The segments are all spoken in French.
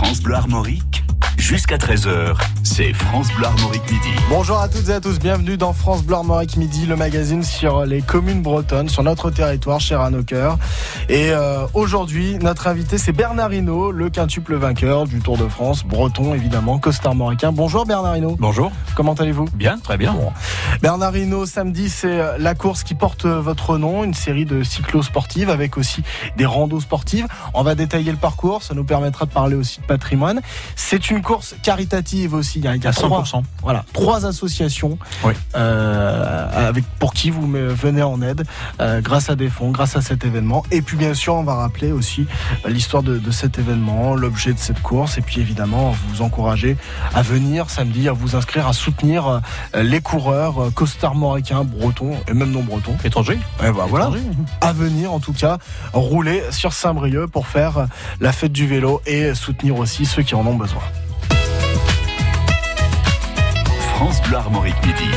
France Bleu Armorique Jusqu'à 13h, c'est France Bleu Armorique Midi. Bonjour à toutes et à tous, bienvenue dans France Bleu Armorique Midi, le magazine sur les communes bretonnes, sur notre territoire, cher à nos cœurs. Et euh, aujourd'hui, notre invité, c'est Bernard Hinault, le quintuple vainqueur du Tour de France, breton évidemment, costarmoricain. Bonjour Bernard Hinault. Bonjour. Comment allez-vous? Bien, très bien. Bon. Bernard Hinault, samedi, c'est euh, la course qui porte euh, votre nom, une série de cyclo-sportives avec aussi des randos sportives. On va détailler le parcours, ça nous permettra de parler aussi de patrimoine. C'est une course caritative aussi. Il y a, il y a À trois, 100%. voilà, trois associations Oui. euh, avec, pour qui vous venez en aide euh, grâce à des fonds, grâce à cet événement. Et puis bien sûr, on va rappeler aussi euh, l'histoire de, de cet événement, l'objet de cette course, et puis évidemment vous encourager à venir samedi, à vous inscrire, à soutenir les coureurs costarmoricains, bretons et même non bretons. Étranger Et bah, voilà, à venir en tout cas rouler sur Saint-Brieuc pour faire la fête du vélo et soutenir aussi ceux qui en ont besoin. France Bleu Armorique Midi.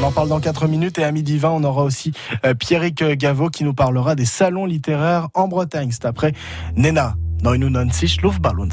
On en parle dans 4 minutes et à midi 20, on aura aussi euh, Pierrick Gaveau qui nous parlera des salons littéraires en Bretagne. C'est après Nena, 99 Luftballons.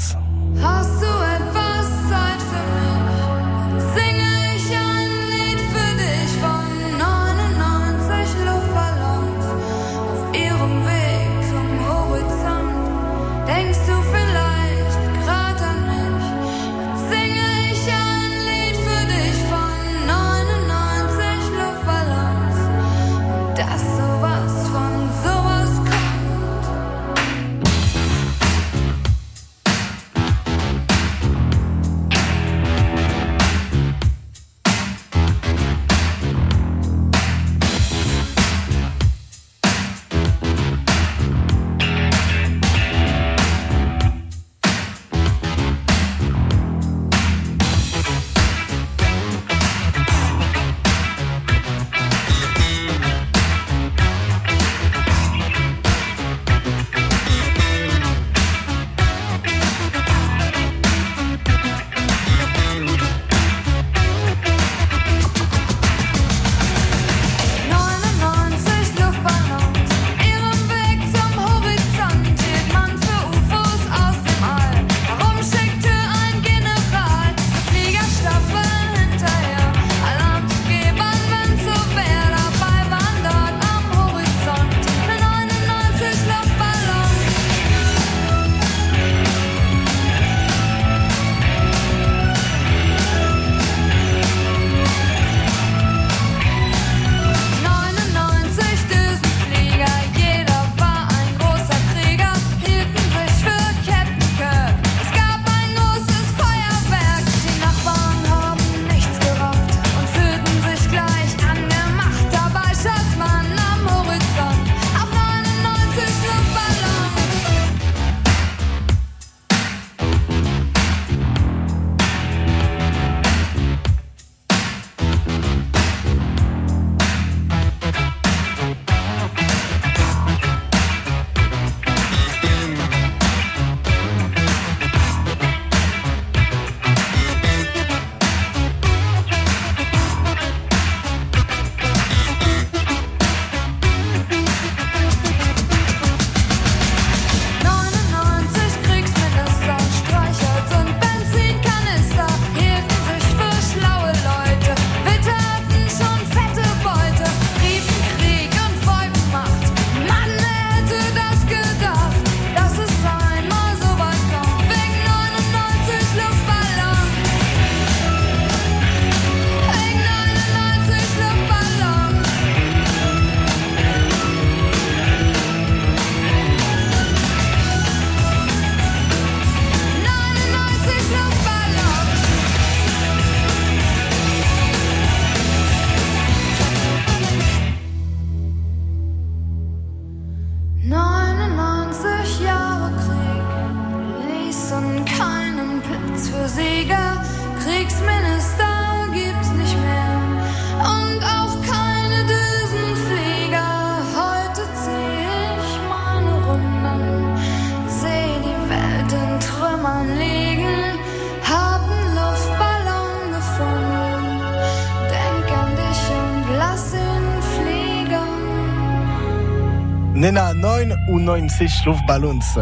Nena 9 ou 96 Luftballons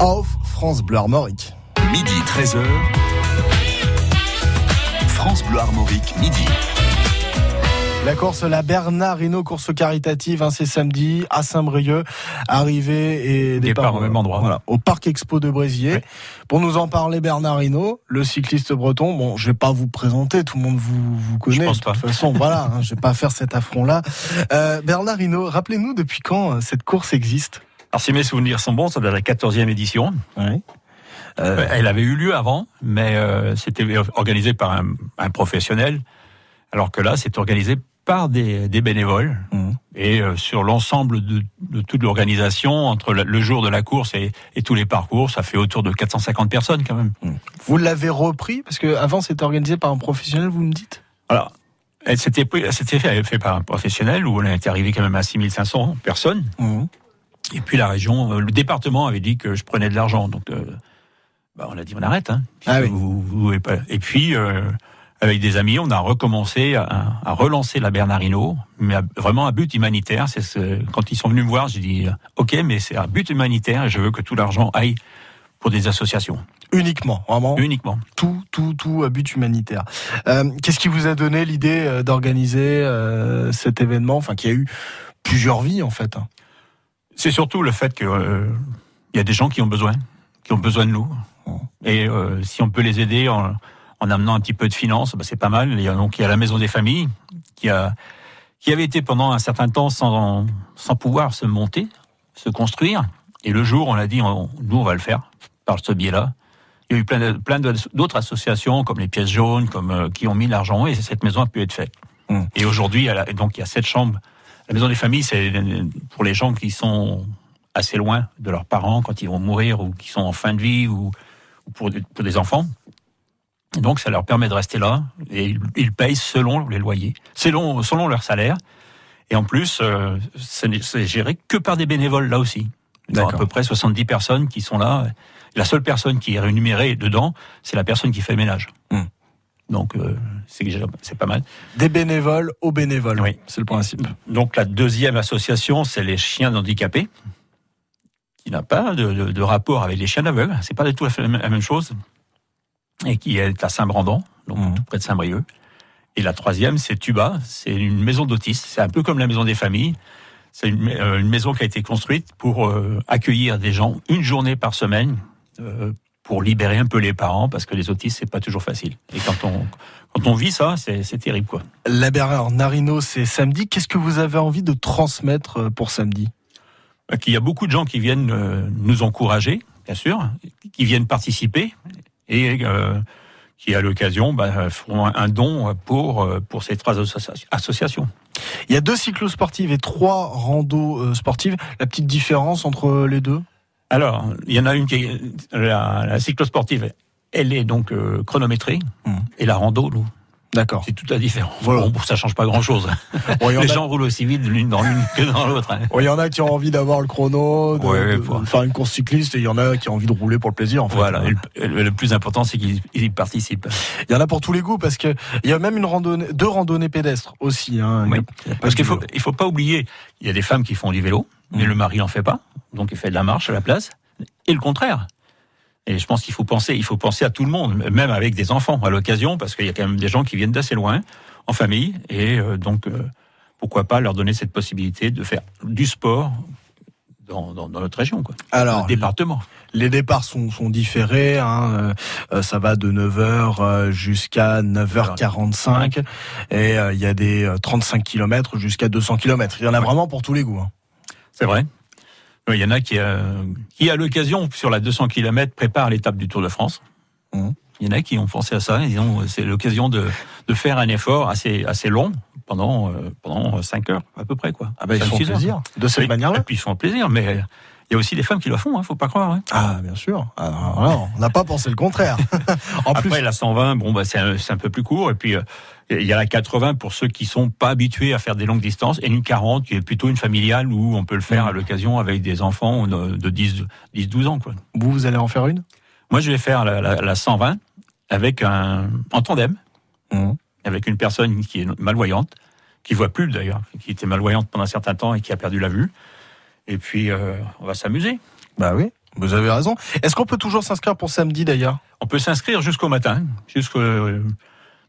auf France Bleu Armorique. Midi 13h. France Bleu Armorique, midi. La course, la Bernard Hinault, course caritative, hein, c'est samedi à Saint-Brieuc, arrivée et Départ au même endroit. Voilà, au Parc Expo de Bréziers. Oui. Pour nous en parler, Bernard Hinault, le cycliste breton. Bon, je vais pas vous présenter, tout le monde vous, vous connaît. pense de pas. toute façon, voilà, hein, je vais pas faire cet affront-là. Euh, Bernard Hinault, rappelez-nous depuis quand euh, cette course existe? Alors si mes souvenirs sont bons, ça doit être la 14e édition. Oui. Euh, Elle avait eu lieu avant, mais euh, c'était organisé par un, un professionnel, alors que là, c'est organisé par des, des bénévoles. Mhm. Et euh, sur l'ensemble de, de toute l'organisation, entre le, le jour de la course et, et tous les parcours, ça fait autour de 450 personnes quand même. Vous l'avez repris? Parce que avant c'était organisé par un professionnel, vous me dites? Alors, c'était fait, fait par un professionnel où on était arrivé quand même à 6500 personnes. Mhm. Et puis la région, euh, le département avait dit que je prenais de l'argent, donc euh, bah, on a dit on arrête. Hein, Ah oui. Vous-. Et puis euh, avec des amis, on a recommencé à, à relancer la Bernardino, mais à- vraiment à but humanitaire. C'est ce, quand ils sont venus me voir, j'ai dit euh, ok, mais c'est à but humanitaire et je veux que tout l'argent aille pour des associations Uniquement, vraiment. uniquement. tout, tout, tout à but humanitaire. Euh, Qu'est-ce qui vous a donné l'idée euh, d'organiser euh, cet événement, enfin qui a eu plusieurs vies en fait hein C'est surtout le fait que euh, il y a des gens qui ont besoin, qui ont besoin de nous. Et si on peut les aider en, en amenant un petit peu de finances, bah, c'est pas mal. Il y a donc il y a la maison des familles qui a qui avait été pendant un certain temps sans sans pouvoir se monter, se construire. Et le jour, on a dit, on- nous on va le faire par ce biais-là. Il y a eu plein de- plein d'autres associations comme les pièces jaunes, comme euh, qui ont mis l'argent et cette maison a pu être faite. Mm. Et aujourd'hui, donc il y a sept chambres. La maison des familles, c'est pour les gens qui sont assez loin de leurs parents quand ils vont mourir ou qui sont en fin de vie ou, ou pour, des, pour des enfants. Donc, ça leur permet de rester là et ils, payent selon les loyers, selon, selon leur salaire. Et en plus, euh, c'est géré que par des bénévoles là aussi. Il y a à peu près 70 personnes qui sont là. La seule personne qui est rémunérée dedans, c'est la personne qui fait le ménage. Hmm. Donc, euh, c'est pas mal. Des bénévoles aux bénévoles. Oui. C'est le principe. Donc la deuxième association, c'est les chiens handicapés, qui n'a pas de, de- de rapport avec les chiens aveugles. C'est pas du tout la même chose, et qui est à Saint-Brandon, donc Mhm. tout près de Saint-Brieuc. Et la troisième, c'est Tuba. C'est une maison d'autistes. C'est un peu comme la maison des familles. C'est une, euh, une maison qui a été construite pour euh, accueillir des gens une journée par semaine. euh, pour libérer un peu les parents, parce que les autistes, c'est pas toujours facile. Et quand on, quand on vit ça, c'est c'est terrible, quoi. La Bernard Narino, c'est samedi. Qu'est-ce que vous avez envie de transmettre pour samedi? Qu'il y a beaucoup de gens qui viennent nous encourager, bien sûr, qui viennent participer et euh, qui, à l'occasion, bah, feront un- don pour, euh, pour ces trois associa- associations. Il y a deux cyclosportives et trois randos euh, sportives. La petite différence entre les deux? Alors, il y en a une qui est la, la cyclosportive, elle est donc chronométrée, Mhm. et la rando, nous, D'accord. c'est toute la différence. Voilà. Bon, ça change pas grand-chose. Bon, Les a- gens roulent aussi vite l'une dans l'une que dans l'autre. hein. bon, il y en a qui ont envie d'avoir le chrono, de, Ouais, de pour- faire une course cycliste, et il y en a qui ont envie de rouler pour le plaisir. En fait. Voilà, et le, plus important, c'est qu'ils ils y participent. Il y en a pour tous les goûts parce que il y a même une randonnée, deux randonnées pédestres aussi. Hein. Oui. A- Parce qu'il faut, il faut pas oublier, il y a des femmes qui font du vélo, mais Mhm. le mari n'en fait pas, donc il fait de la marche à la place, et le contraire. Et je pense qu'il faut penser, il faut penser à tout le monde, même avec des enfants à l'occasion, parce qu'il y a quand même des gens qui viennent d'assez loin, en famille, et euh, donc euh, pourquoi pas leur donner cette possibilité de faire du sport dans, dans, dans notre région, quoi, Alors, notre département. les départs sont, sont différés. Hein. euh, ça va de 9h jusqu'à 9h45. Et euh, il y a des euh, 35 km jusqu'à 200 km. Il y en a Ouais. vraiment pour tous les goûts. hein. C'est vrai. Il y en a qui, euh, qui à l'occasion, sur la 200 km, préparent l'étape du Tour de France. Mhm. Il y en a qui ont pensé à ça. Ils disent, c'est l'occasion de, de faire un effort assez, assez long pendant, euh, pendant 5 heures, à peu près. Quoi. Ah bah, ils font plaisir. De cette Oui. manière-là Et puis ils font plaisir, mais il y a aussi des femmes qui le font, hein, faut pas croire. hein. Ah, bien sûr. Voilà, on n'a pas pensé le contraire. en Après, plus, la 120, bon, bah, c'est un, c'est un peu plus court. Et puis, euh, il y a la 80 pour ceux qui sont pas habitués à faire des longues distances. Et une 40 qui est plutôt une familiale où on peut le faire à l'occasion avec des enfants de, de 10, 10, 12 ans. Quoi. vous, vous allez en faire une? Moi, je vais faire la, la, la 120 avec un, en tandem, Mhm. avec une personne qui est malvoyante, qui voit plus d'ailleurs, qui était malvoyante pendant un certain temps et qui a perdu la vue. Et puis, euh, on va s'amuser. Bah oui. Vous avez raison. Est-ce qu'on peut toujours s'inscrire pour samedi d'ailleurs? On peut s'inscrire jusqu'au matin, jusqu'au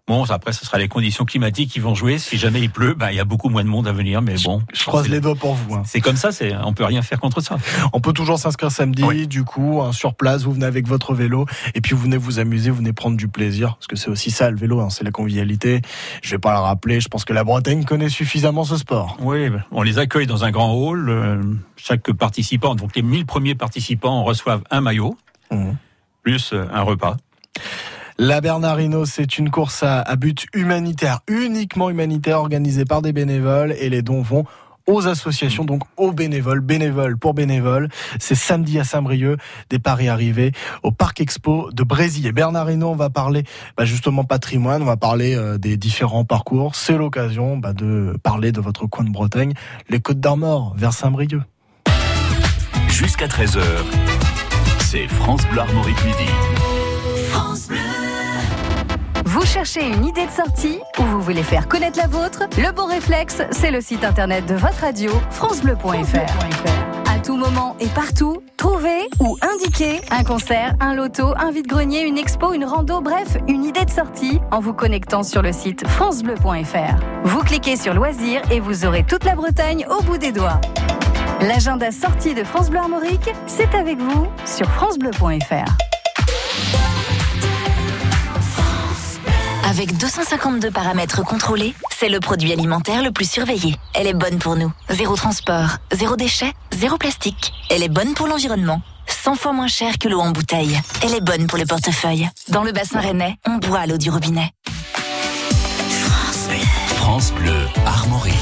Bon, après, ce sera les conditions climatiques qui vont jouer. Si jamais il pleut, ben, il y a beaucoup moins de monde à venir, mais bon. Je croise les doigts pour vous. hein. C'est comme ça, c'est, on peut rien faire contre ça. On peut toujours s'inscrire samedi, Oui. du coup, hein, sur place, vous venez avec votre vélo, et puis vous venez vous amuser, vous venez prendre du plaisir, parce que c'est aussi ça le vélo, hein, c'est la convivialité. Je vais pas le rappeler, je pense que la Bretagne connaît suffisamment ce sport. Oui, on les accueille dans un grand hall. euh, chaque participant, donc les 1000 premiers participants reçoivent un maillot, Mhm. plus un repas. La Bernardino, c'est une course à, but humanitaire, uniquement humanitaire, organisée par des bénévoles, et les dons vont aux associations, donc aux bénévoles, bénévoles pour bénévoles. C'est samedi à Saint-Brieuc, des paris arrivés au Parc Expo de Brésil. Et Bernardino, on va parler bah, justement patrimoine, on va parler euh, des différents parcours. C'est l'occasion bah, de parler de votre coin de Bretagne, les Côtes d'Armor, vers Saint-Brieuc. Jusqu'à 13h, c'est France Bleu Armorique Midi. Vous cherchez une idée de sortie ou vous voulez faire connaître la vôtre Le bon réflexe, c'est le site internet de votre radio, francebleu.fr. À tout moment et partout, trouvez ou indiquez un concert, un loto, un vide-grenier, une expo, une rando, bref, une idée de sortie en vous connectant sur le site francebleu.fr. Vous cliquez sur loisirs et vous aurez toute la Bretagne au bout des doigts. L'agenda sortie de France Bleu Armorique, c'est avec vous sur francebleu.fr. Avec 252 paramètres contrôlés, c'est le produit alimentaire le plus surveillé. Elle est bonne pour nous. Zéro transport, zéro déchet, zéro plastique. Elle est bonne pour l'environnement. 100 fois moins cher que l'eau en bouteille. Elle est bonne pour le portefeuille. Dans le bassin rennais, on boit l'eau du robinet. France Bleu Armorique.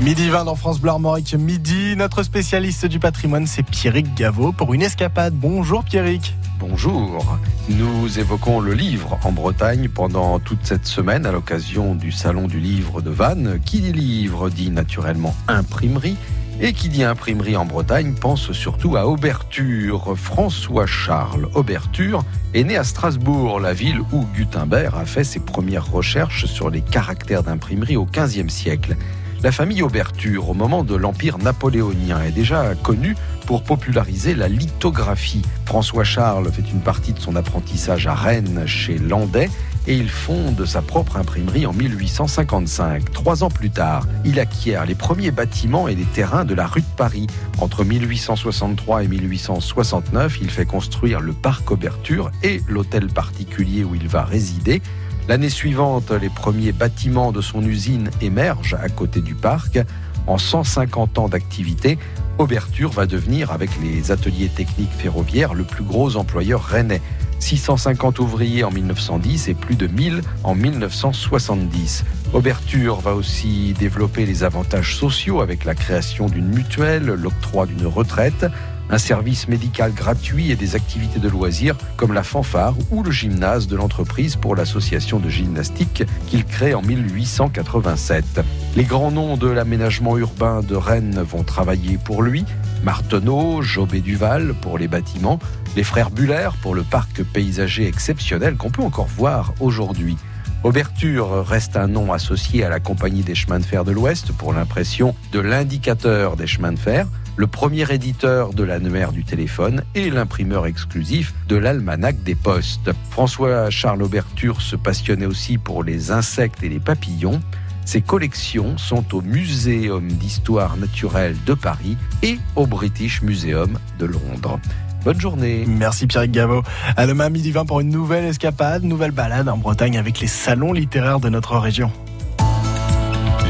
Midi 20 dans France Bleu Armorique, midi. Notre spécialiste du patrimoine, c'est Pierrick Gaveau pour une escapade. Bonjour Pierrick. Bonjour. Nous évoquons le livre en Bretagne pendant toute cette semaine à l'occasion du Salon du Livre de Vannes. Qui dit livre dit naturellement imprimerie. Et qui dit imprimerie en Bretagne pense surtout à Auberture. François Charles Auberture est né à Strasbourg, la ville où Gutenberg a fait ses premières recherches sur les caractères d'imprimerie au XVe siècle. La famille Auberture, au moment de l'Empire napoléonien, est déjà connue pour populariser la lithographie. François Charles fait une partie de son apprentissage à Rennes chez Landais et il fonde sa propre imprimerie en 1855. Trois ans plus tard, il acquiert les premiers bâtiments et les terrains de la rue de Paris. Entre 1863 et 1869, il fait construire le parc Auberture et l'hôtel particulier où il va résider. L'année suivante, les premiers bâtiments de son usine émergent à côté du parc. En 150 ans d'activité, Auberture va devenir, avec les ateliers techniques ferroviaires, le plus gros employeur rennais. 650 ouvriers en 1910 et plus de 1000 en 1970. Auberture va aussi développer les avantages sociaux avec la création d'une mutuelle, l'octroi d'une retraite, un service médical gratuit et des activités de loisirs comme la fanfare ou le gymnase de l'entreprise pour l'association de gymnastique qu'il crée en 1887. Les grands noms de l'aménagement urbain de Rennes vont travailler pour lui. Marteneau, Jobé Duval pour les bâtiments, les frères Buller pour le parc paysager exceptionnel qu'on peut encore voir aujourd'hui. Auberture reste un nom associé à la Compagnie des chemins de fer de l'Ouest pour l'impression de l'indicateur des chemins de fer, le premier éditeur de l'annuaire du téléphone et l'imprimeur exclusif de l'almanach des postes. François Charles Auberture se passionnait aussi pour les insectes et les papillons. Ses collections sont au Muséum d'histoire naturelle de Paris et au British Museum de Londres. Bonne journée. Merci Pierrick Gaveau. À demain midi 20 pour une nouvelle escapade, nouvelle balade en Bretagne avec les salons littéraires de notre région.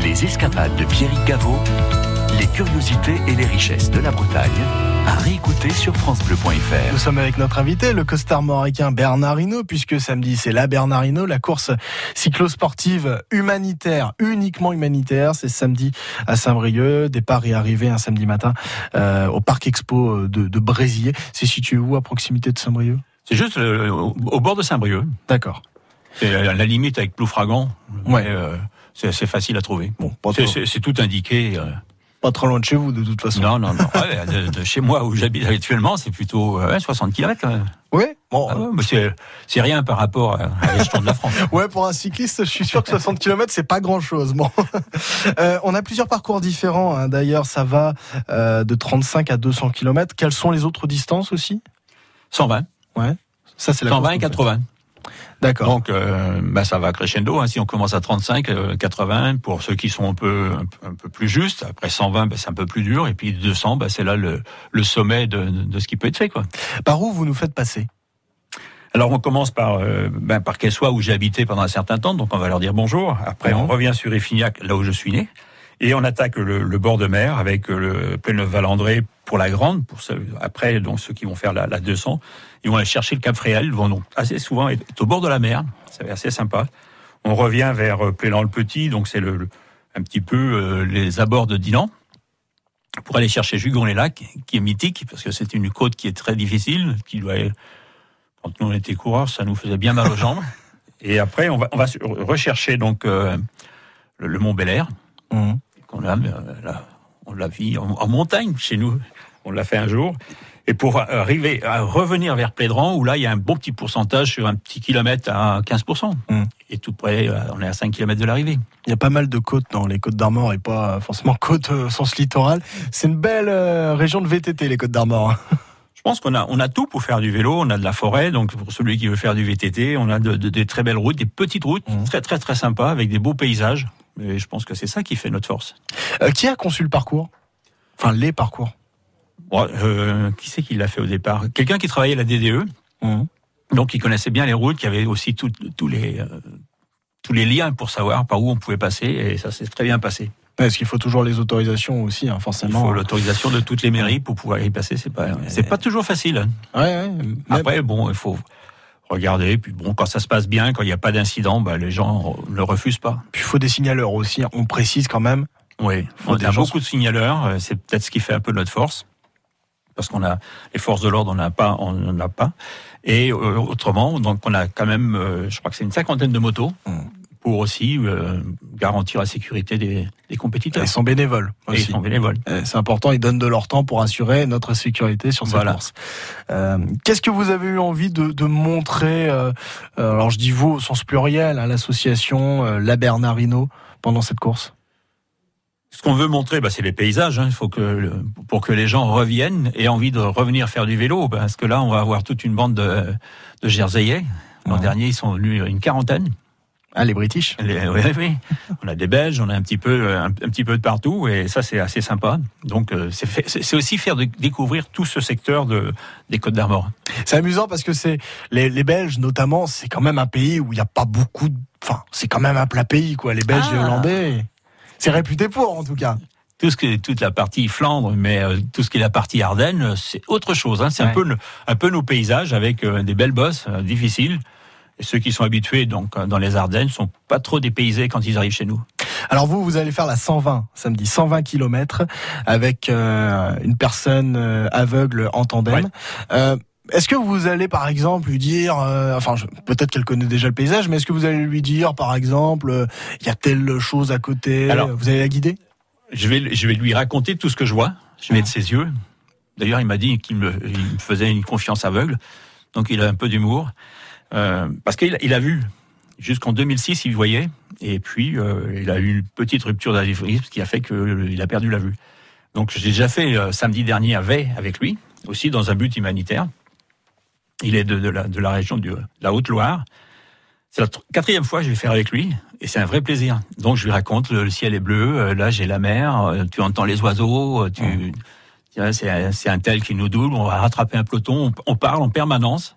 Les escapades de Pierrick Gaveau, les curiosités et les richesses de la Bretagne, à réécouter sur FranceBleu.fr. Nous sommes avec notre invité, le costard mauricain Bernard Hinault, puisque samedi c'est la Bernard Hinault, la course cyclosportive humanitaire, uniquement humanitaire. C'est samedi à Saint-Brieuc, départ et arrivée un samedi matin euh, au Parc Expo de, de Brésillier. C'est situé où à proximité de Saint-Brieuc? C'est juste euh, au, bord de Saint-Brieuc. D'accord. C'est à la limite avec Ploufragan. Ouais. euh, c'est assez facile à trouver. Bon, c'est tout indiqué. Euh. pas trop loin de chez vous de toute façon. Non, non, non. Ouais, de, de chez moi où j'habite actuellement, c'est plutôt euh, ouais, 60 km. Oui, Bon, Ah ouais, mais c'est, rien par rapport à, l'échelon de la France. Ouais, pour un cycliste, je suis sûr que 60 km, c'est pas grand-chose. Bon, Euh, on a plusieurs parcours différents. hein. D'ailleurs, ça va euh, de 35 à 200 km. Quelles sont les autres distances aussi? 120, Ça, c'est la 120 course et que vous 80. D'accord. Donc, euh, bah, ça va crescendo. Hein. Si on commence à 35, euh, 80 pour ceux qui sont un peu un, peu- un peu plus justes. Après 120, bah, c'est un peu plus dur. Et puis 200, bah, c'est là le, le sommet de, de ce qui peut être fait, quoi. Par où vous nous faites passer? Alors on commence par euh, ben, par Quessois où j'ai habité pendant un certain temps, donc on va leur dire bonjour. Après on revient sur Effignac, là où je suis né, et on attaque le, le bord de mer avec euh, le Pléneuf-Valandré pour la grande. Pour ceux, après donc ceux qui vont faire la, la 200, ils vont aller chercher le Cap Fréhel, ils vont donc assez souvent être au bord de la mer, c'est assez sympa. On revient vers euh, Plélan-le-Petit, donc c'est le, le- un petit peu euh, les abords de Dinan pour aller chercher Jugon-les-Lacs, qui est mythique, parce que c'est une côte qui est très difficile, qui doit quand nous on était coureurs, ça nous faisait bien mal aux jambes. Et après, on va, on va se- rechercher donc euh, le, le Mont Bel Air, Mhm. Qu'on a, euh, là, on l'a vu en, en montagne chez nous. On l'a fait un jour. Et pour arriver à revenir vers Plédran, où là, il y a un bon petit pourcentage sur un petit kilomètre à 15%. Mhm. Et tout près, euh, on est à 5 km de l'arrivée. Il y a pas mal de côtes dans les côtes d'Armor et pas forcément côtes euh, au sens littoral. C'est une belle région de VTT, les côtes d'Armor. hein. Je pense qu'on a, on a tout pour faire du vélo. On a de la forêt, donc pour celui qui veut faire du VTT, on a de, très belles routes, des petites routes, Mhm. très très très sympas, avec des beaux paysages. Et je pense que c'est ça qui fait notre force. Euh, qui a conçu le parcours? Enfin, les parcours. Bon, euh, qui c'est qui l'a fait au départ? Quelqu'un qui travaillait à la DDE, Mhm. donc qui connaissait bien les routes, qui avait aussi tous les euh, tous les liens pour savoir par où on pouvait passer, et ça s'est très bien passé. Parce qu'il faut toujours les autorisations aussi, hein, Il forcément. faut l'autorisation de toutes les mairies pour pouvoir y passer. C'est pas c'est pas toujours facile. hein. Ouais, ouais. Même- Après, bon, il faut regarder. Puis bon, quand ça se passe bien, quand il n'y a pas d'incident, bah, les gens ne refusent pas. Puis il faut des signaleurs aussi. On précise quand même. Oui, Faut on des a gens- beaucoup de signaleurs. euh, C'est peut-être ce qui fait un peu notre force, parce qu'on a les forces de l'ordre, on n'a pas, on n'en a pas. Et euh, autrement, donc on a quand même, euh, je crois que c'est une cinquantaine de motos Mm. pour aussi euh, garantir la sécurité des, des compétiteurs. Ils sont bénévoles Et ils aussi. sont bénévoles. Euh, C'est important, ils donnent de leur temps pour assurer notre sécurité sur cette Voilà. course. Euh, Qu'est-ce que vous avez eu envie de, de montrer euh, Alors je dis vous au sens pluriel, à l'association euh, La Bernardino pendant cette course? Ce qu'on veut montrer, bah, c'est les paysages. hein. Il faut que pour que les gens reviennent et aient envie de revenir faire du vélo, parce que là, on va avoir toute une bande de, de Jerseyais. L'an Ouais. dernier, ils sont venus une quarantaine. Ah les British. Les- oui, oui. On a des Belges, on a un petit peu, un, un petit peu de partout, et ça c'est assez sympa. Donc euh, c'est aussi faire de- découvrir tout ce secteur de, des Côtes d'Armor. C'est amusant parce que c'est les, les Belges notamment, c'est quand même un pays où il n'y a pas beaucoup de... Enfin, c'est quand même un plat pays quoi, les Belges et les Ah. Hollandais. C'est réputé pour en tout cas. Tout ce qui est toute la partie Flandre, mais euh, tout ce qui est la partie Ardennes, euh, c'est autre chose. Hein. C'est Ouais. un peu un peu nos paysages avec euh, des belles bosses euh, difficiles. Et ceux qui sont habitués donc euh, dans les Ardennes sont pas trop dépaysés quand ils arrivent chez nous. Alors vous, vous allez faire la 120 samedi, 120 km avec euh, une personne euh, aveugle en tandem. Ouais. Euh, est-ce que vous allez par exemple lui dire, euh, enfin peut-être qu'elle connaît déjà le paysage, mais est-ce que vous allez lui dire par exemple, euh, il y a telle chose à côté, Alors- vous allez la guider? Je vais, je vais lui raconter tout ce que je vois. Je vais Ah. être ses yeux. D'ailleurs, il m'a dit qu'il me, il me faisait une confiance aveugle. Donc, il a un peu d'humour. Euh, parce qu'il il a vu. Jusqu'en 2006, il voyait. Et puis, euh, il a eu une petite rupture ce qui a fait qu'il a perdu la vue. Donc, j'ai déjà fait euh, samedi dernier à Vey avec lui, aussi dans un but humanitaire. Il est de, de la, de la région de la Haute-Loire. C'est la tr- quatrième fois que je vais faire avec lui, et c'est un vrai plaisir. Donc je lui raconte, le, le ciel est bleu, euh, là j'ai la mer, euh, tu entends les oiseaux, tu, c'est un- c'est un tel qui nous double, on va rattraper un peloton, on, on parle en permanence.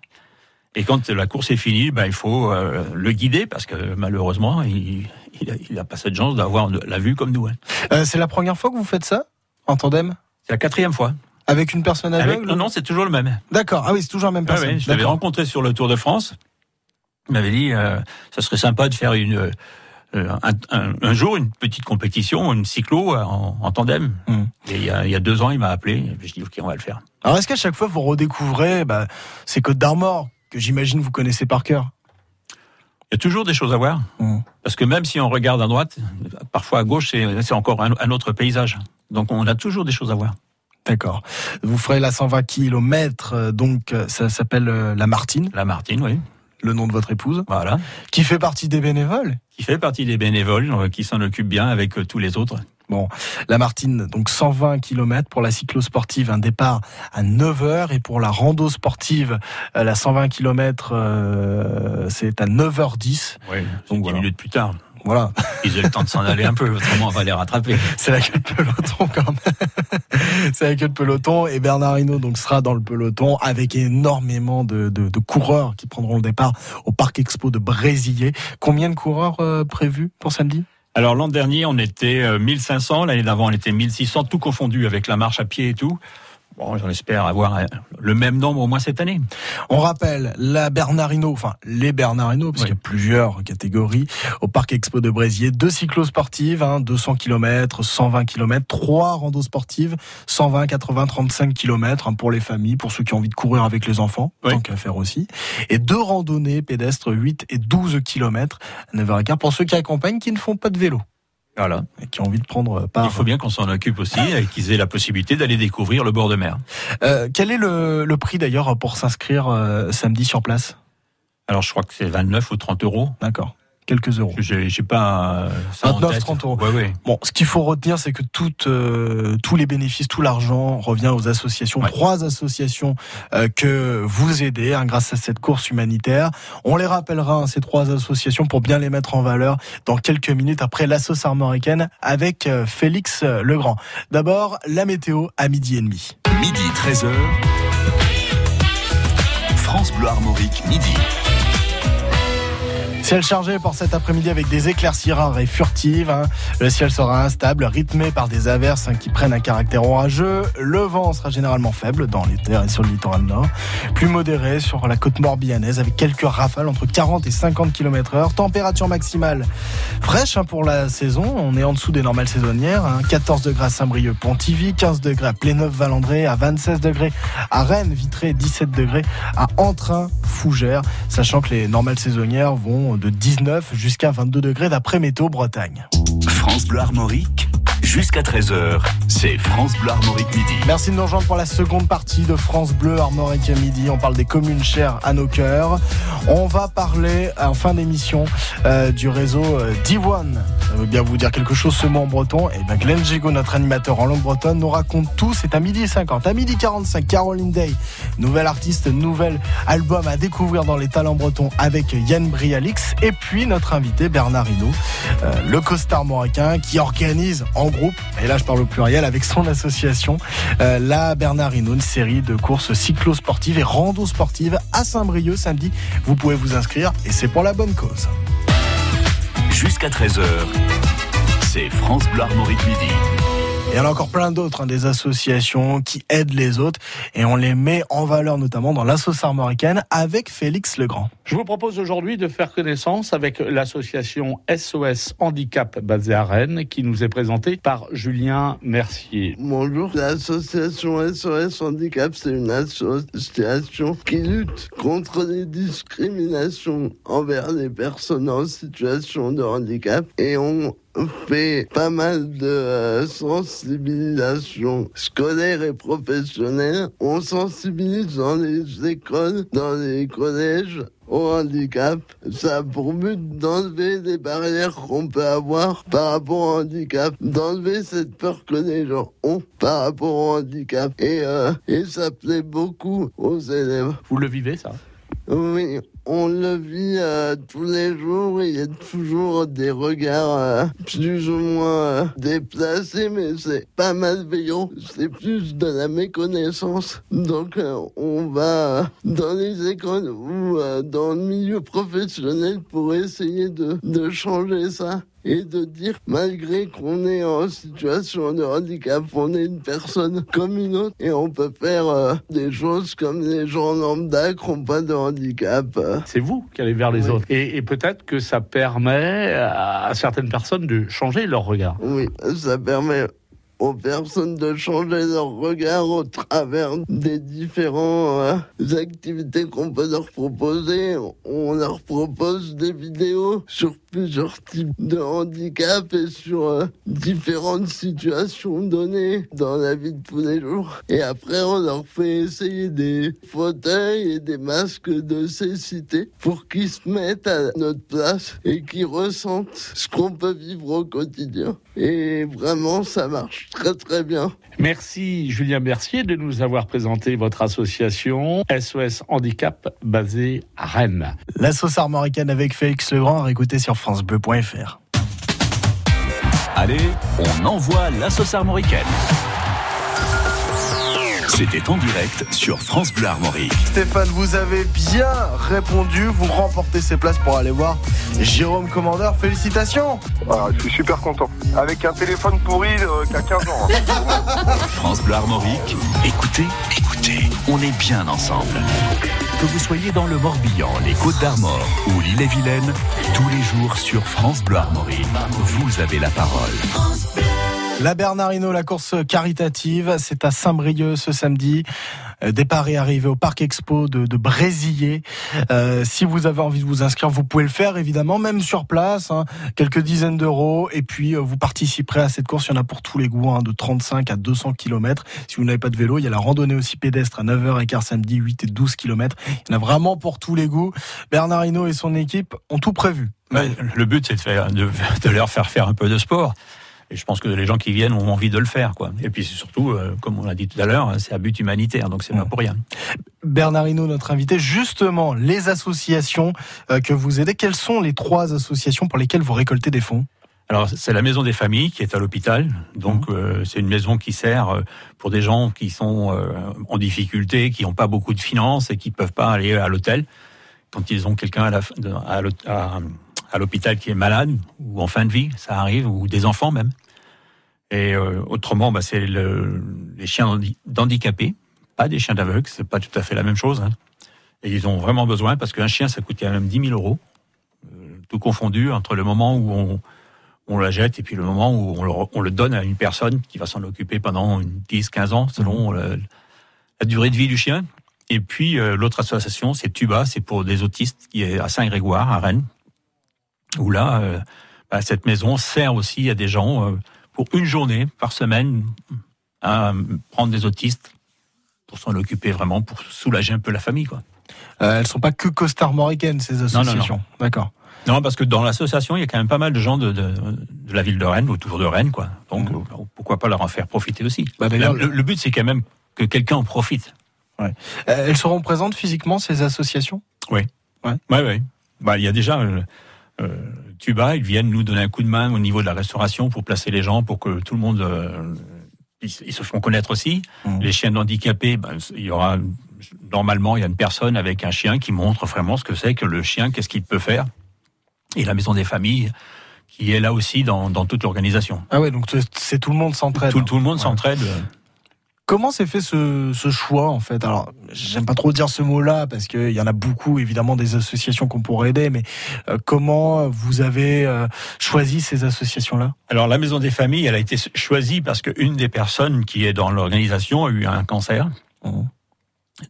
Et quand la course est finie, ben, il faut euh, le guider, parce que malheureusement, il n'a il a pas cette chance d'avoir la vue comme nous. hein. Euh, C'est la première fois que vous faites ça en tandem? C'est la quatrième fois. avec une personne Avec- aveugle? Non, non, c'est toujours le même. D'accord. Ah oui, c'est toujours la même Ah personne. ouais, je l'avais rencontré sur le Tour de France. Il m'avait dit, euh, ça serait sympa de faire une, euh, un, un- un jour une petite compétition, une cyclo euh, en, en tandem. Hmm. Et il y, a, il y a deux ans, il m'a appelé. Et je dis, ok, on va le faire. Alors est-ce qu'à chaque fois vous redécouvrez bah, ces côtes d'Armor? Que j'imagine vous connaissez par cœur Il y a toujours des choses à voir. Hmm. Parce que même si on regarde à droite, parfois à gauche, c'est encore un, un autre paysage. Donc on a toujours des choses à voir. D'accord. Vous ferez la 120 km, euh, donc euh, ça s'appelle euh, la Martine, La Martine, oui. le nom de votre épouse, Voilà. qui fait partie des bénévoles. Qui fait partie des bénévoles, qui s'en occupent bien avec tous les autres. La Martine, donc 120 km pour la cyclosportive, un départ à 9h et pour la rando sportive, euh, la 120 km, euh, c'est à 9h10. Oui. Donc Donc 10 voilà. minutes plus tard. Voilà, Ils ont le temps de s'en aller un peu, autrement on va les rattraper. c'est la queue de peloton quand même. c'est la queue de peloton et Bernard Hinault donc sera dans le peloton avec énormément de, de- de coureurs qui prendront le départ au Parc Expo de Brésillier. Combien de coureurs euh, prévus pour samedi? Alors l'an dernier, on était euh, 1500, l'année d'avant, on était 1600, tout confondu avec la marche à pied et tout. Bon, j'en espère avoir euh, le même nombre au moins cette année. On rappelle la Bernardino, enfin les Bernardino, parce Oui. qu'il y a plusieurs catégories au Parc Expo de Bréziers, deux cyclosportives, hein, 200 km, 120 km, trois randos sportives, 120, 80, 35 km hein, pour les familles, pour ceux qui ont envie de courir avec les enfants, Oui. tant qu'à faire aussi, et deux randonnées pédestres 8 et 12 km à 9h15 pour ceux qui accompagnent qui ne font pas de vélo Voilà. et qui ont envie de prendre part. Il faut bien qu'on s'en occupe aussi et qu'ils aient la possibilité d'aller découvrir le bord de mer. Euh, quel est le, le prix d'ailleurs pour s'inscrire euh, samedi sur place? Alors je crois que c'est 29 ou 30 euros. D'accord, quelques euros. J'ai j'ai pas euh, ça en 29, tête. 30 euros. Ouais, ouais. Bon, ce qu'il faut retenir, c'est que tout, euh, tous les bénéfices, tout l'argent revient aux associations. Ouais. Trois associations euh, que vous aidez hein, grâce à cette course humanitaire. On les rappellera, hein, ces trois associations, pour bien les mettre en valeur dans quelques minutes après la sauce armoricaine avec euh, Félix euh, Legrand. D'abord, la météo à midi et demi. Midi 13h. France Bleu Armorique, midi. Ciel chargé pour cet après-midi avec des éclaircies rares et furtives. hein. Le ciel sera instable, rythmé par des averses hein, qui prennent un caractère orageux. Le vent sera généralement faible dans les terres et sur le littoral nord. Plus modéré sur la côte morbihanaise avec quelques rafales entre 40 et 50 km heure. Température maximale fraîche hein, pour la saison. On est en dessous des normales saisonnières. hein. 14 degrés à Saint-Brieuc-Pontivy, 15 degrés à Pléneuf-Valandré, à 26 degrés à Rennes, Vitré, 17 degrés à Entrain, Fougères, sachant que les normales saisonnières vont de 19 jusqu'à 22 degrés d'après Météo Bretagne. France Bleu Armorique, jusqu'à 13h, c'est France Bleu Armorique midi. Merci de nous rejoindre pour la seconde partie de France Bleu Armorique midi. On parle des communes chères à nos cœurs. On va parler en fin d'émission euh, du réseau euh, D1. Ça veut bien vous dire quelque chose ce mot en breton? Et ben Glenn Gigo, notre animateur en langue bretonne, nous raconte tout. C'est à midi 50. À midi 45, Caroline Day, nouvelle artiste, nouvel album à découvrir dans les talents bretons avec Yann Brialix. Et puis notre invité Bernard Hinault, euh, le costard marocain qui organise en groupe, et là je parle au pluriel, avec son association, euh, la Bernard une série de courses cyclo-sportives et rando-sportives à Saint-Brieuc samedi. Vous pouvez vous inscrire et c'est pour la bonne cause. Jusqu'à 13h, c'est France Bleu Armorique midi. Et il y en a encore plein d'autres, hein, des associations qui aident les autres et on les met en valeur notamment dans l'association armoricaine avec Félix Legrand. Je vous propose aujourd'hui de faire connaissance avec l'association SOS Handicap basée à Rennes qui nous est présentée par Julien Mercier. Bonjour, l'association SOS Handicap, c'est une association qui lutte contre les discriminations envers les personnes en situation de handicap et on fait pas mal de euh, sensibilisation scolaire et professionnelle. On sensibilise dans les écoles, dans les collèges au handicap. Ça a pour but d'enlever les barrières qu'on peut avoir par rapport au handicap, d'enlever cette peur que les gens ont par rapport au handicap. Et, euh, et ça plaît beaucoup aux élèves. Vous le vivez ça? Oui, on le vit euh, tous les jours. Il y a toujours des regards euh, plus ou moins euh, déplacés, mais c'est pas malveillant. C'est plus de la méconnaissance. Donc, euh, on va euh, dans les écoles ou dans le milieu professionnel pour essayer de changer ça. Et de dire, malgré qu'on est en situation de handicap, on est une personne comme une autre et on peut faire euh, des choses comme les gens lambda qui n'ont pas de handicap. C'est vous qui allez vers les Oui. autres. Et, et peut-être que ça permet à certaines personnes de changer leur regard. Oui, ça permet aux personnes de changer leur regard au travers des différentes activités qu'on peut leur proposer. On leur propose des vidéos sur plusieurs types de handicap et sur euh, différentes situations données dans la vie de tous les jours. Et après, on leur fait essayer des fauteuils et des masques de cécité pour qu'ils se mettent à notre place et qu'ils ressentent ce qu'on peut vivre au quotidien. Et vraiment, ça marche très très bien. Merci Julien Mercier de nous avoir présenté votre association SOS Handicap basée à Rennes. La sauce armoricaine avec Félix Legrand à réécouter sur francebleu.fr. Allez, on envoie la sauce armoricaine. C'était en direct sur France Bleu Armorique. Stéphane, vous avez bien répondu. Vous remportez ces places pour aller voir Jérôme Commandeur. Félicitations Ah, je suis super content. Avec un téléphone pourri euh, qui a 15 ans. hein. France Bleu Armorique, écoutez, écoutez, on est bien ensemble. Que vous soyez dans le Morbihan, les Côtes d'Armor ou l'île-et-Vilaine, tous les jours sur France Bleu Armorique, vous avez la parole. La Bernardino, la course caritative, c'est à Saint-Brieuc ce samedi. Euh, Départ et arrivée au Parc Expo de, de. Euh, si vous avez envie de vous inscrire, vous pouvez le faire évidemment, même sur place. hein. quelques dizaines d'euros. Et puis, euh, vous participerez à cette course. Il y en a pour tous les goûts, hein, de 35 à 200 km. Si vous n'avez pas de vélo, il y a la randonnée aussi pédestre à 9h15 samedi, 8 et 12 km. Il y en a vraiment pour tous les goûts. Bernard Hinault et son équipe ont tout prévu. Ouais, le but, c'est de, faire, de, de leur faire faire un peu de sport. Et je pense que les gens qui viennent ont envie de le faire, quoi. Et puis c'est surtout, euh, comme on l'a dit tout à l'heure, c'est à but humanitaire, donc c'est pas pour rien. Bernard Hinault, notre invité, justement, les associations euh, que vous aidez, quelles sont les trois associations pour lesquelles vous récoltez des fonds? Alors c'est la maison des familles qui est à l'hôpital, donc euh, c'est une maison qui sert pour des gens qui sont euh, en difficulté, qui n'ont pas beaucoup de finances et qui peuvent pas aller à l'hôtel. Quand ils ont quelqu'un à la à à- à l'hôpital qui est malade ou en fin de vie, ça arrive, ou des enfants même. Et euh, autrement, bah, c'est le- les chiens handi- d'handicapés, pas des chiens d'aveugles, c'est pas tout à fait la même chose. hein. Et ils ont vraiment besoin parce qu'un chien, ça coûte quand même 10 000 euros, euh, tout confondu entre le moment où on, on la jette et puis le moment où on le, on le donne à une personne qui va s'en occuper pendant une 10, 15 ans, selon la, la durée de vie du chien. Et puis euh, l'autre association, c'est Tuba, c'est pour des autistes qui est à Saint-Grégoire, à Rennes, où là, euh, bah, cette maison sert aussi à des gens euh, pour une journée par semaine à prendre des autistes pour s'en occuper vraiment, pour soulager un peu la famille. Quoi. Euh, Elles sont pas que costarmoricaines, ces non, associations. non. D'accord. Non, parce que dans l'association, il y a quand même pas mal de gens de, de, de la ville de Rennes, autour de Rennes, quoi. Donc, euh, pourquoi pas leur en faire profiter aussi Bah, le, le but, c'est quand même que quelqu'un en profite. Euh, Elles seront présentes physiquement, ces associations? Oui. Ouais, ouais. Bah, il y a déjà euh, Tuba, ils viennent nous donner un coup de main au niveau de la restauration pour placer les gens, pour que tout le monde euh, ils, se font connaître aussi. Mhm. Les chiens handicapés, ben, il y aura normalement il y a une personne avec un chien qui montre vraiment ce que c'est que le chien, qu'est-ce qu'il peut faire. Et la maison des familles qui est là aussi dans, dans toute l'organisation. Ah ouais, donc c'est- tout le monde s'entraide. Tout, tout le monde Ouais. Comment s'est fait ce, ce choix en fait? Alors, j'aime pas trop dire ce mot-là parce qu'il y en a beaucoup évidemment des associations qu'on pourrait aider, mais euh, comment vous avez euh, choisi ces associations-là? Alors la maison des familles, elle a été choisie parce qu'une des personnes qui est dans l'organisation a eu un cancer. Mhm.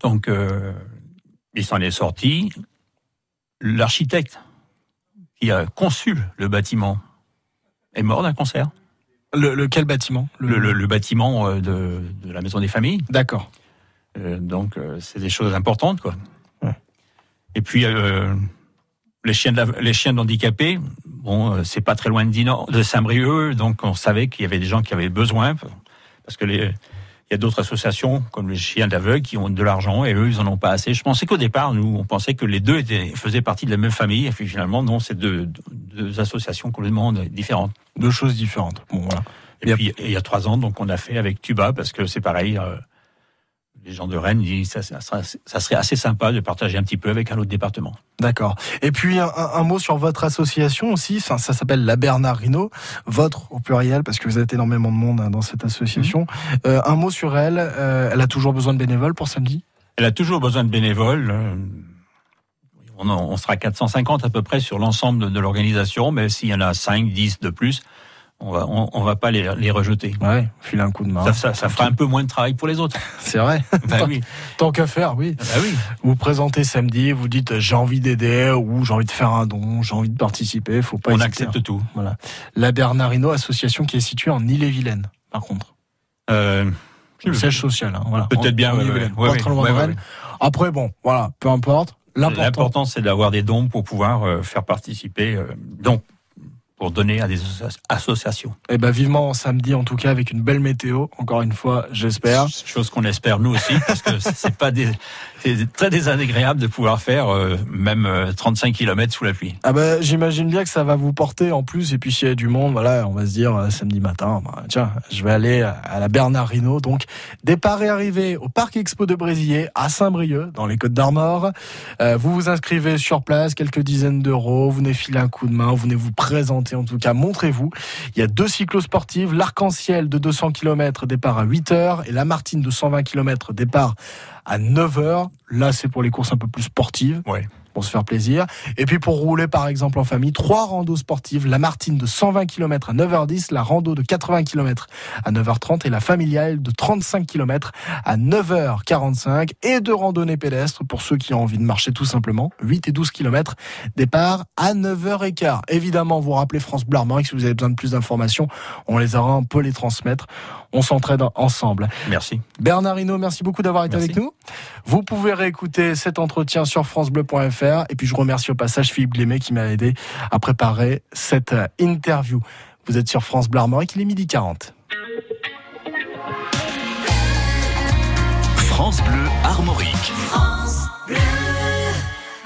Donc euh, il s'en est sorti. L'architecte qui a conçu le bâtiment est mort d'un cancer. Le, Lequel bâtiment? Le, le- le bâtiment euh, de, de la maison des familles. D'accord. Euh, donc euh, c'est des choses importantes quoi. Ouais. Et puis euh, les chiens de la- les chiens d'handicapés, bon euh, c'est pas très loin de de Saint-Brieuc, donc on savait qu'il y avait des gens qui avaient besoin parce que les il y a d'autres associations comme les chiens d'aveugles qui ont de l'argent et eux ils en ont pas assez. Je pensais qu'au départ nous on pensait que les deux étaient faisaient partie de la même famille et puis finalement non c'est deux, deux associations complètement différentes. Deux choses différentes. Bon voilà. Et puis il y a trois ans, donc on a fait avec Tuba parce que c'est pareil. euh, les gens de Rennes disent ça, ça, sera- ça serait assez sympa de partager un petit peu avec un autre département. D'accord. Et puis un, mot sur votre association aussi. Ça, ça s'appelle la Bernard Rino. Votre au pluriel parce que vous êtes énormément de monde hein, dans cette association. Euh, un mot sur elle. Euh, elle a toujours besoin de bénévoles pour samedi? Elle a toujours besoin de bénévoles. Euh, On, sera 450 à peu près sur l'ensemble de, de l'organisation, mais s'il y en a 5, 10 de plus, on va, on, on va pas les, les rejeter. Ouais, filer un coup de main. Ça, ça, ça fera un peu moins de travail pour les autres. C'est vrai. Bah oui. Tant qu'à faire, oui. Bah oui. Vous présentez samedi, vous dites j'ai envie d'aider ou j'ai envie de faire un don, j'ai envie de participer. Faut pas On hésiter, accepte hein. tout. Voilà. La Bernardino, association qui est située en Ille-et-Vilaine, par contre. Euh, Le siège social, hein, voilà. Peut-être En- bien, en ouais, ouais, ouais. Après, bon, voilà, peu importe. L'important, c'est d'avoir des dons pour pouvoir euh, faire participer, euh, donc pour donner à des asso- associations. eh ben, vivement samedi, en tout cas, avec une belle météo. Encore une fois, j'espère. Chose qu'on espère nous aussi, parce que c'est pas des, c'est très désagréable de pouvoir faire euh, même euh, 35 km sous la pluie. Ah ben, j'imagine bien que ça va vous porter en plus. Et puis, s'il y a du monde, voilà, on va se dire euh, samedi matin, bah, tiens, je vais aller à la Bernard Hinault. Donc, départ et arrivée au Parc Expo de Brésilliers à Saint-Brieuc, dans les Côtes d'Armor. Euh, vous vous inscrivez sur place, quelques dizaines d'euros. Vous venez filer un coup de main. Vous venez vous présenter, en tout cas, montrez-vous. Il y a deux cyclosportives. L'Arc-en-Ciel de 200 km, départ à 8 heures. Et la Martine de 120 km, départ à 9 heures. Là, c'est pour les courses un peu plus sportives Ouais. pour se faire plaisir. Et puis pour rouler par exemple en famille, trois randos sportives, la Martine de 120 km à 9h10, la rando de 80 km à 9h30 et la familiale de 35 km à 9h45 et de randonnée pédestre pour ceux qui ont envie de marcher tout simplement, 8 et 12 km, départ à 9h15. Évidemment, vous rappelez France Armorique si vous avez besoin de plus d'informations, on les aura, on peut les transmettre. On s'entraide ensemble. Merci. Bernard Hinault, merci beaucoup d'avoir été Merci. avec nous. Vous pouvez réécouter cet entretien sur francebleu.fr. Et puis je remercie au passage Philippe Glémet qui m'a aidé à préparer cette euh, interview. Vous êtes sur France Bleu Armorique, il est midi 40. France Bleu Armorique.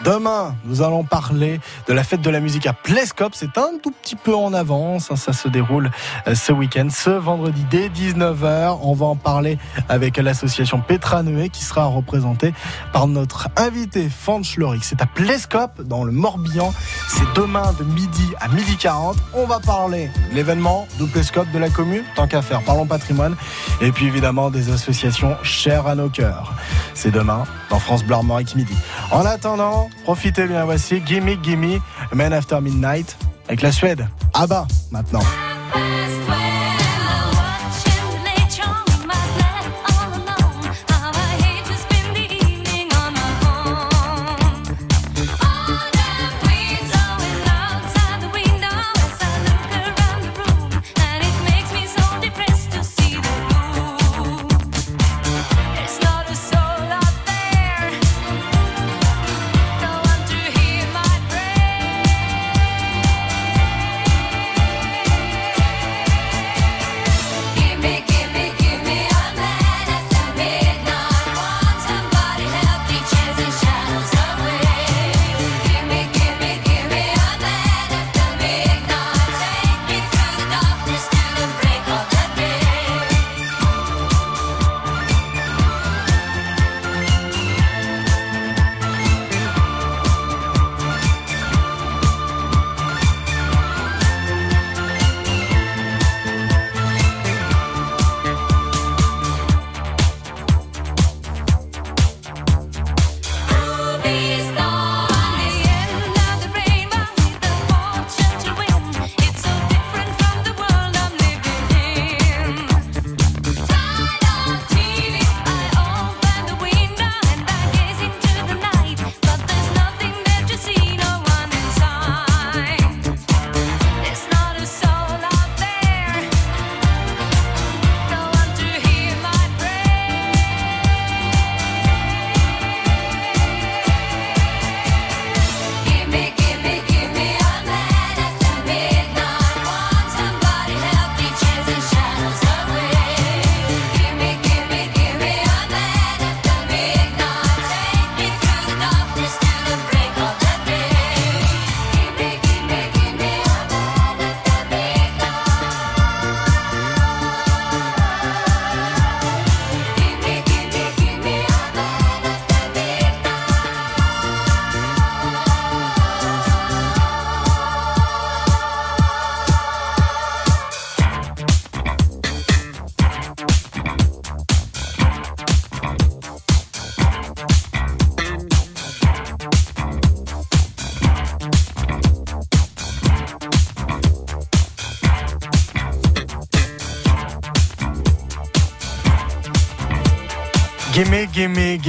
Demain, nous allons parler de la fête de la musique à Plescop. C'est un tout petit peu en avance. hein, Ça se déroule euh, ce week-end, ce vendredi dès 19h. On va en parler avec l'association Petra Neué qui sera représentée par notre invité Fanch Loric. C'est à Plescop, dans le Morbihan. C'est demain de midi à midi 40. On va parler de l'événement de Plescop de la commune, tant qu'à faire. Parlons patrimoine. Et puis évidemment des associations chères à nos cœurs. C'est demain dans France Bleu Armorique midi. En attendant, profitez bien. Voici Gimme Gimme, Man After Midnight avec la Suède. Ah bah, maintenant.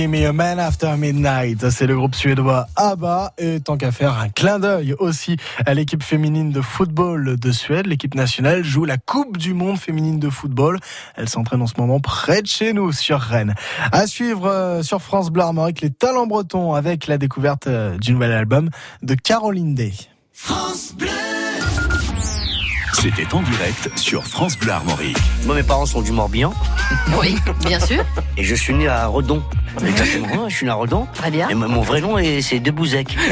Midnight. C'est le groupe suédois ABBA. Et tant qu'à faire un clin d'œil aussi à l'équipe féminine de football de Suède. L'équipe nationale joue la Coupe du Monde féminine de football. Elle s'entraîne en ce moment près de chez nous, sur Rennes. À suivre euh, sur France Bleu Armorique, les talents bretons avec la découverte euh, du nouvel album de Caroline Day. France Bleu. C'était en direct sur France Bleu Armorique. Moi, mes parents sont du Morbihan. Oui, bien sûr. Et je suis né à Redon. Exactement, je suis né à Redon. Très bien. Et mon vrai nom, est- c'est Debouzek.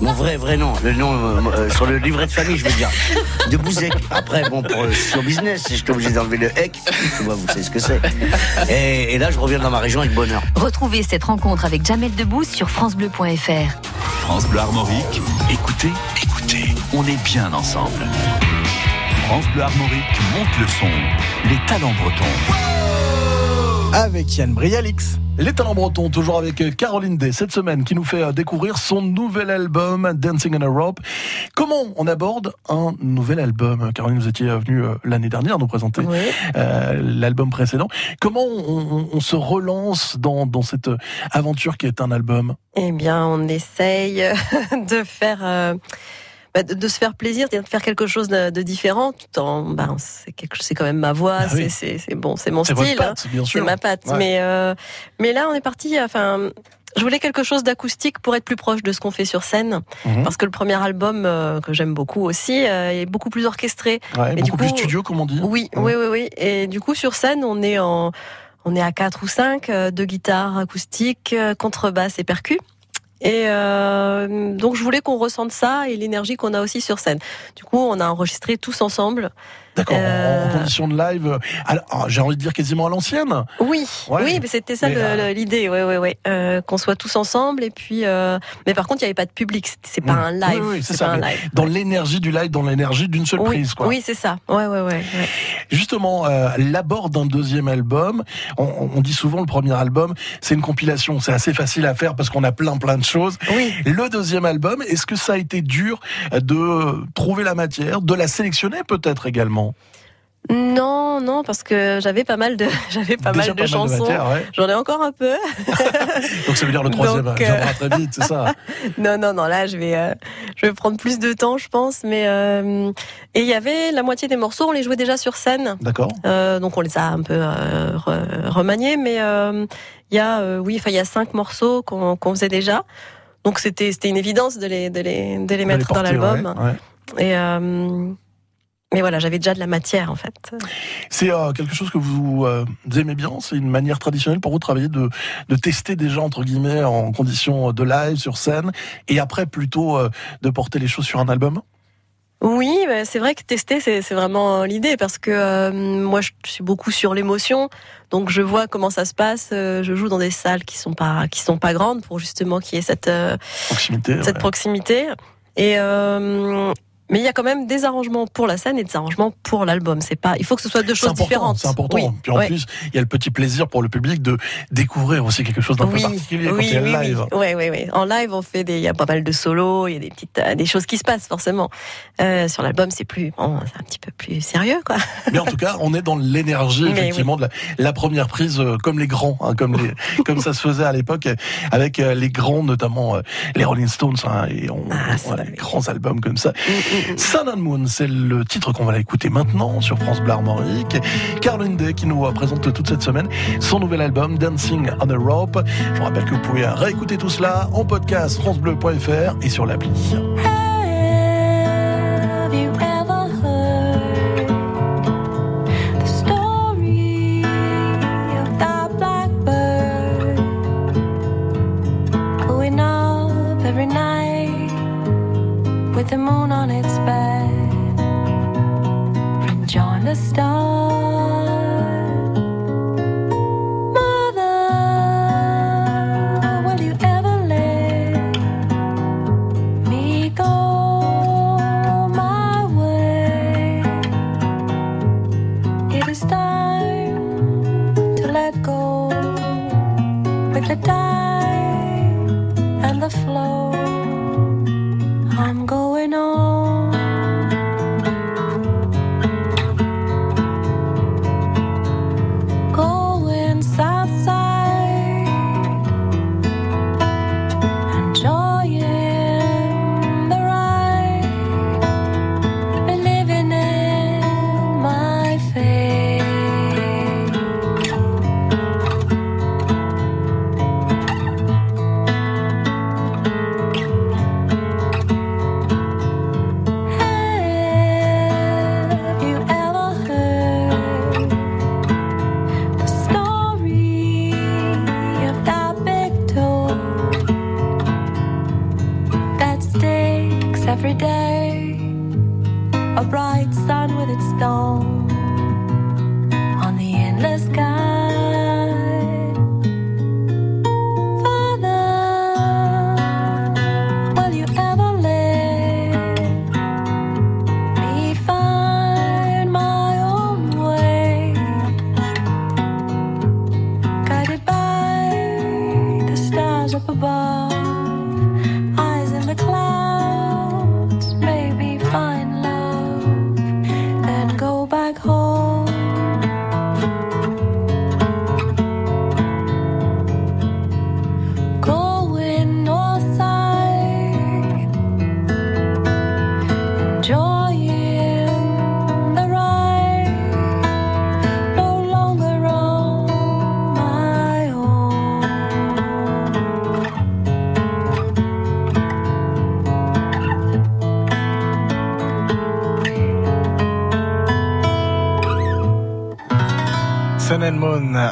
Mon vrai, vrai nom. Le nom euh, euh, sur le livret de famille, je veux dire. Debouzek. Après, bon, pour le show business, j'étais obligé d'enlever le hec. Tu vois, vous savez ce que c'est. Et, et là, je reviens dans ma région avec bonheur. Retrouvez cette rencontre avec Jamel Debbouze sur francebleu.fr. France Bleu Armorique, écoutez, écoutez, on est bien ensemble. France Bleu Armorique monte le son, les talents bretons. Avec Yann Brialix. Les talents bretons, toujours avec euh, Caroline Day, cette semaine, qui nous fait euh, découvrir son nouvel album, Dancing in Europe. Comment on aborde un nouvel album? Caroline, vous étiez venue euh, l'année dernière nous présenter euh, l'album précédent. Comment on, on- on se relance dans, dans cette aventure qui est un album? Eh bien, on essaye de faire, euh, bah, de, de se faire plaisir, de faire quelque chose de, de différent, tout en, ben, c'est quelque, c'est quand même ma voix, Ah oui. c'est, c'est, bon, c'est mon C'est style, patte, hein. c'est ma patte. Ouais. Mais, euh, mais là, on est parti. Enfin, je voulais quelque chose d'acoustique pour être plus proche de ce qu'on fait sur scène, Mhm. parce que le premier album euh, que j'aime beaucoup aussi euh, est beaucoup plus orchestré. Ouais, Et Beaucoup du plus coup- studio, comme on dit Oui, oui, oui, oui. Et du coup, sur scène, on est en, on est à quatre ou cinq, euh, deux guitares acoustiques, euh, contrebasse et percus. Et euh, donc, je voulais qu'on ressente ça et l'énergie qu'on a aussi sur scène. Du coup, on a enregistré tous ensemble. D'accord, en- Euh, en condition de live, euh, ah, j'ai envie de dire quasiment à l'ancienne. Oui, Ouais. oui, mais c'était ça euh, l'idée, ouais, ouais, ouais, Euh, qu'on soit tous ensemble. Et puis, mais par contre, il n'y avait pas de public. C'est- pas Mm. un live. Oui, oui, c'est ça, un live. Dans l'énergie du live, dans l'énergie d'une seule Oui, prise. Quoi. oui, c'est ça. Ouais, ouais, ouais. ouais. Justement, l'abord d'un deuxième album, on, on dit souvent le premier album, c'est une compilation, c'est assez facile à faire parce qu'on a plein plein de choses. Oui. Le deuxième album, est-ce que ça a été dur de trouver la matière, de la sélectionner peut-être également? Non, non, parce que j'avais pas mal de, j'avais pas Déjà mal de chansons. ouais. J'en ai encore un peu. Donc ça veut dire le troisième Donc, euh, viendra très vite, c'est ça non, non, non. Là, je vais, euh, je vais prendre plus de temps, je pense. Mais euh, et il y avait la moitié des morceaux, on les jouait déjà sur scène. D'accord. Euh, donc on les a un peu euh, re- remaniés, mais euh, il y a, euh, oui, enfin il y a cinq morceaux qu'on faisait déjà. Donc c'était c'était une évidence de les de les de les mettre les dans l'album. ouais, ouais. Et euh, mais voilà, j'avais déjà de la matière en fait. C'est euh, quelque chose que vous euh, aimez bien? C'est une manière traditionnelle pour vous de travailler, de, de tester déjà, entre guillemets, en conditions de live, sur scène, et après plutôt euh, de porter les choses sur un album? Oui, bah, c'est vrai que tester, c'est c'est vraiment l'idée parce que euh, moi, je suis beaucoup sur l'émotion, donc je vois comment ça se passe. euh, je joue dans des salles qui sont pas qui sont pas grandes pour justement qu'il y ait cette euh, Proximité. cette ouais. proximité. Et euh, mais il y a quand même des arrangements pour la scène et des arrangements pour l'album. C'est pas, il faut que ce soit deux choses différentes. c'est important. Oui, Puis en ouais. plus, il y a le petit plaisir pour le public de découvrir aussi quelque chose d'un peu oui, particulier quand oui, il y a le oui, oui. live. Ouais, ouais, ouais. En live, on fait des, il y a pas mal de solos, il y a des petites, euh, des choses qui se passent forcément. Euh, sur l'album, c'est plus, bon, c'est un petit peu plus sérieux, quoi. Mais en tout cas, on est dans l'énergie effectivement de la, la première prise, euh, comme les grands, hein, comme les, comme ça se faisait à l'époque avec euh, les grands, notamment les Rolling Stones, hein, et on, Ah, on a des grands albums comme ça. Sun and Moon, c'est le titre qu'on va écouter maintenant sur France Bleu Armorique. Caroline Day qui nous présente toute cette semaine son nouvel album Dancing on a Rope. Je vous rappelle que vous pouvez réécouter tout cela en podcast francebleu.fr et sur l'appli.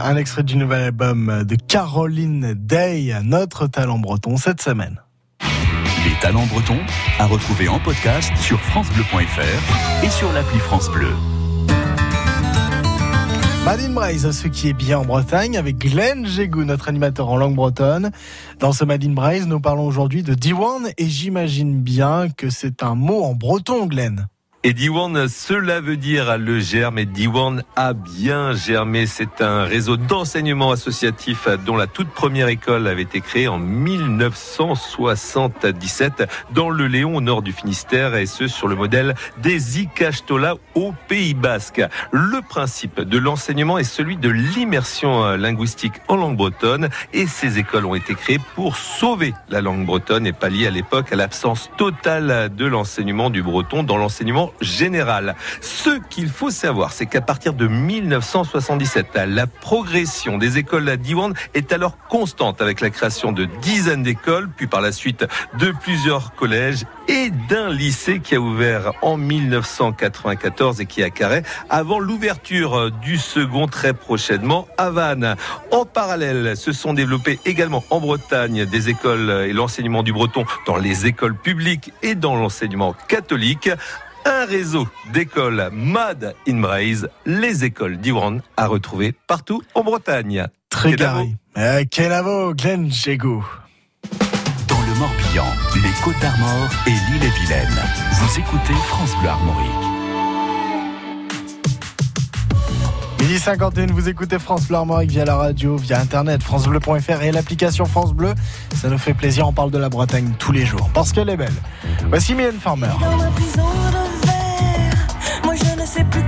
Un extrait du nouvel album de Caroline Day, notre talent breton cette semaine. Les talents bretons à retrouver en podcast sur francebleu.fr et sur l'appli France Bleu. Madine Braise, ce qui est bien en Bretagne, avec Glenn Jégou, notre animateur en langue bretonne. Dans ce Madine Braise, nous parlons aujourd'hui de Diwan et j'imagine bien que c'est un mot en breton, Glenn. Et Diwan, cela veut dire le germe et Diwan a bien germé. C'est un réseau d'enseignement associatif dont la toute première école avait été créée en 1977 dans le Léon au nord du Finistère et ce sur le modèle des Icachtola au Pays Basque. Le principe de l'enseignement est celui de l'immersion linguistique en langue bretonne et ces écoles ont été créées pour sauver la langue bretonne et pallier à l'époque à l'absence totale de l'enseignement du breton dans l'enseignement général. Ce qu'il faut savoir, c'est qu'à partir de 1977, la progression des écoles à Diwan est alors constante avec la création de dizaines d'écoles, puis par la suite de plusieurs collèges et d'un lycée qui a ouvert en 1994 et qui a carré avant l'ouverture du second très prochainement à Vannes. En parallèle, se sont développées également en Bretagne des écoles et l'enseignement du breton dans les écoles publiques et dans l'enseignement catholique un réseau d'écoles Mad in Braise, les écoles d'Iwan, à retrouver partout en Bretagne. Très carré. Euh, Kenavo, Glenn Jégou. Dans le Morbihan, les Côtes d'Armor et l'île-et-Vilaine. Vous écoutez France Bleu Armorique. Midi 51, vous écoutez France Bleu Armorique via la radio, via internet, francebleu.fr et l'application France Bleu. Ça nous fait plaisir, on parle de la Bretagne tous les jours, parce qu'elle est belle. Voici Mylène Farmer. Dans ma prison de verre, moi je ne sais plus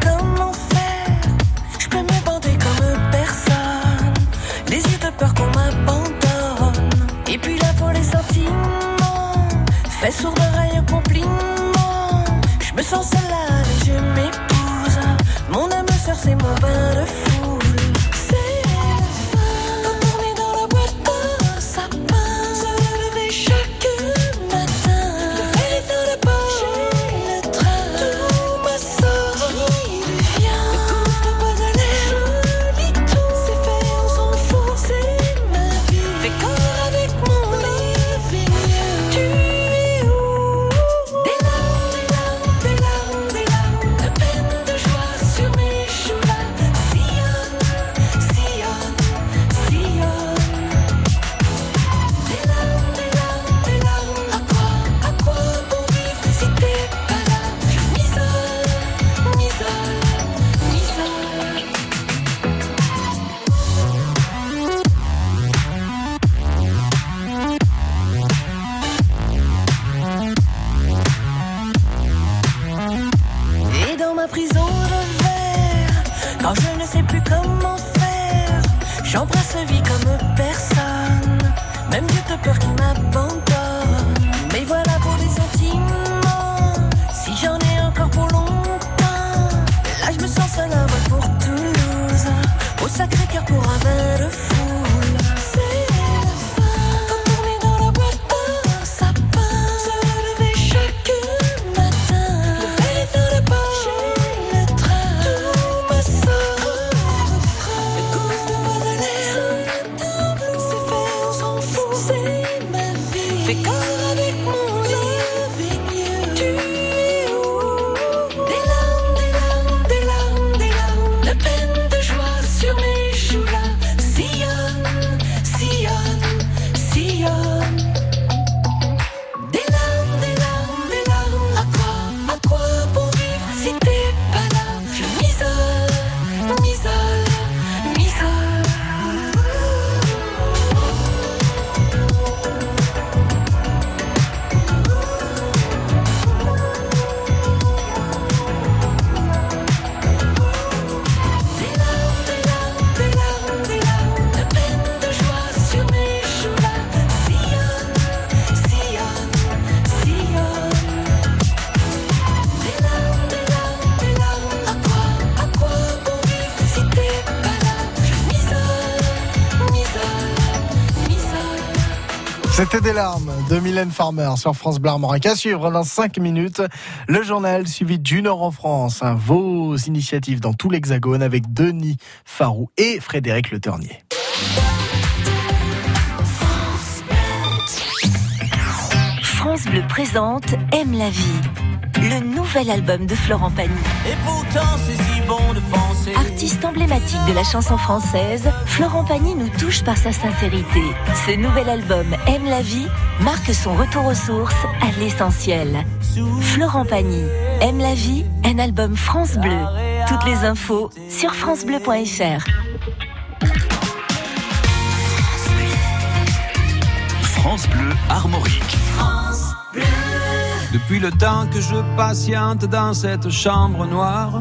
Mylène Farmer sur France Bleu Armorique. À suivre dans 5 minutes, le journal suivi d'une heure en France. hein, vos initiatives dans tout l'Hexagone avec Denis Farou et Frédéric Le Ternier. France Bleu présente Aime la vie, le nouvel album de Florent Pagny. Et pourtant c'est si bon de penser. Artiste emblématique de la chanson française, Florent Pagny nous touche par sa sincérité. Ce nouvel album Aime la vie marque son retour aux sources, à l'essentiel. Florent Pagny, Aime la vie, un album France Bleu. Toutes les infos sur francebleu.fr. France Bleu Armorique. Depuis le temps que je patiente dans cette chambre noire,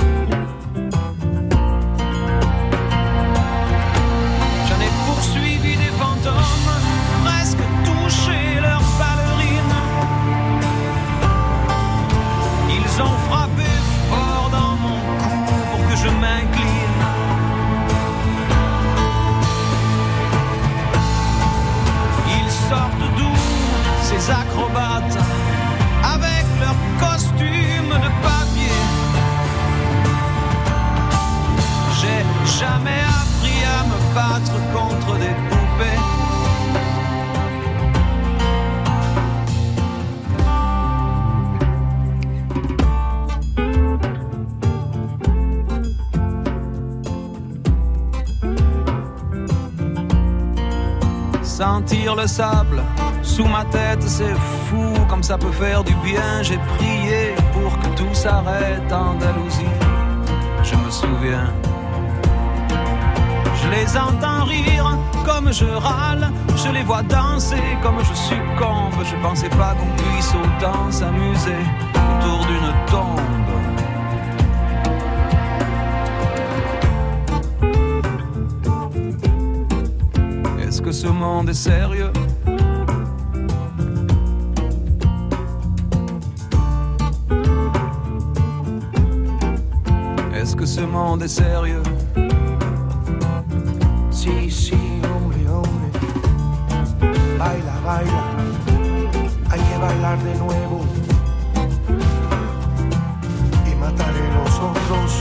Acrobates avec leurs costumes de papier. J'ai jamais appris à me battre contre des poupées. Sentir le sable sous ma tête, c'est fou comme ça peut faire du bien. J'ai prié pour que tout s'arrête en Andalousie. Je me souviens. Je les entends rire comme je râle. Je les vois danser comme je succombe. Je pensais pas qu'on puisse autant s'amuser autour d'une tombe. Est-ce que ce monde est sérieux Est-ce que ce monde est sérieux Sí, sí, hombre, hombre. Baila, baila. Hay que bailar de nuevo. Y mataré los otros.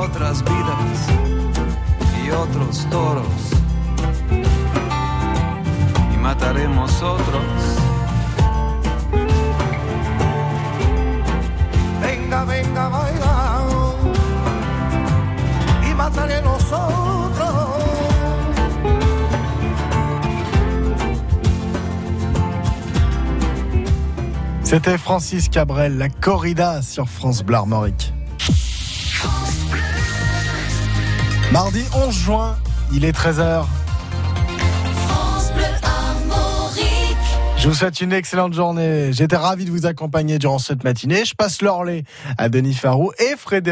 Otras vidas otros toros. Y mataremos otros. Venga, venga, baila. Y mataré los otros. C'était Francis Cabrel, la corrida sur France Bleu Mardi 11 juin, il est 13h. France Bleu Armorique. Je vous souhaite une excellente journée. J'étais ravi de vous accompagner durant cette matinée. Je passe l'orlé à Denis Farou et Frédéric.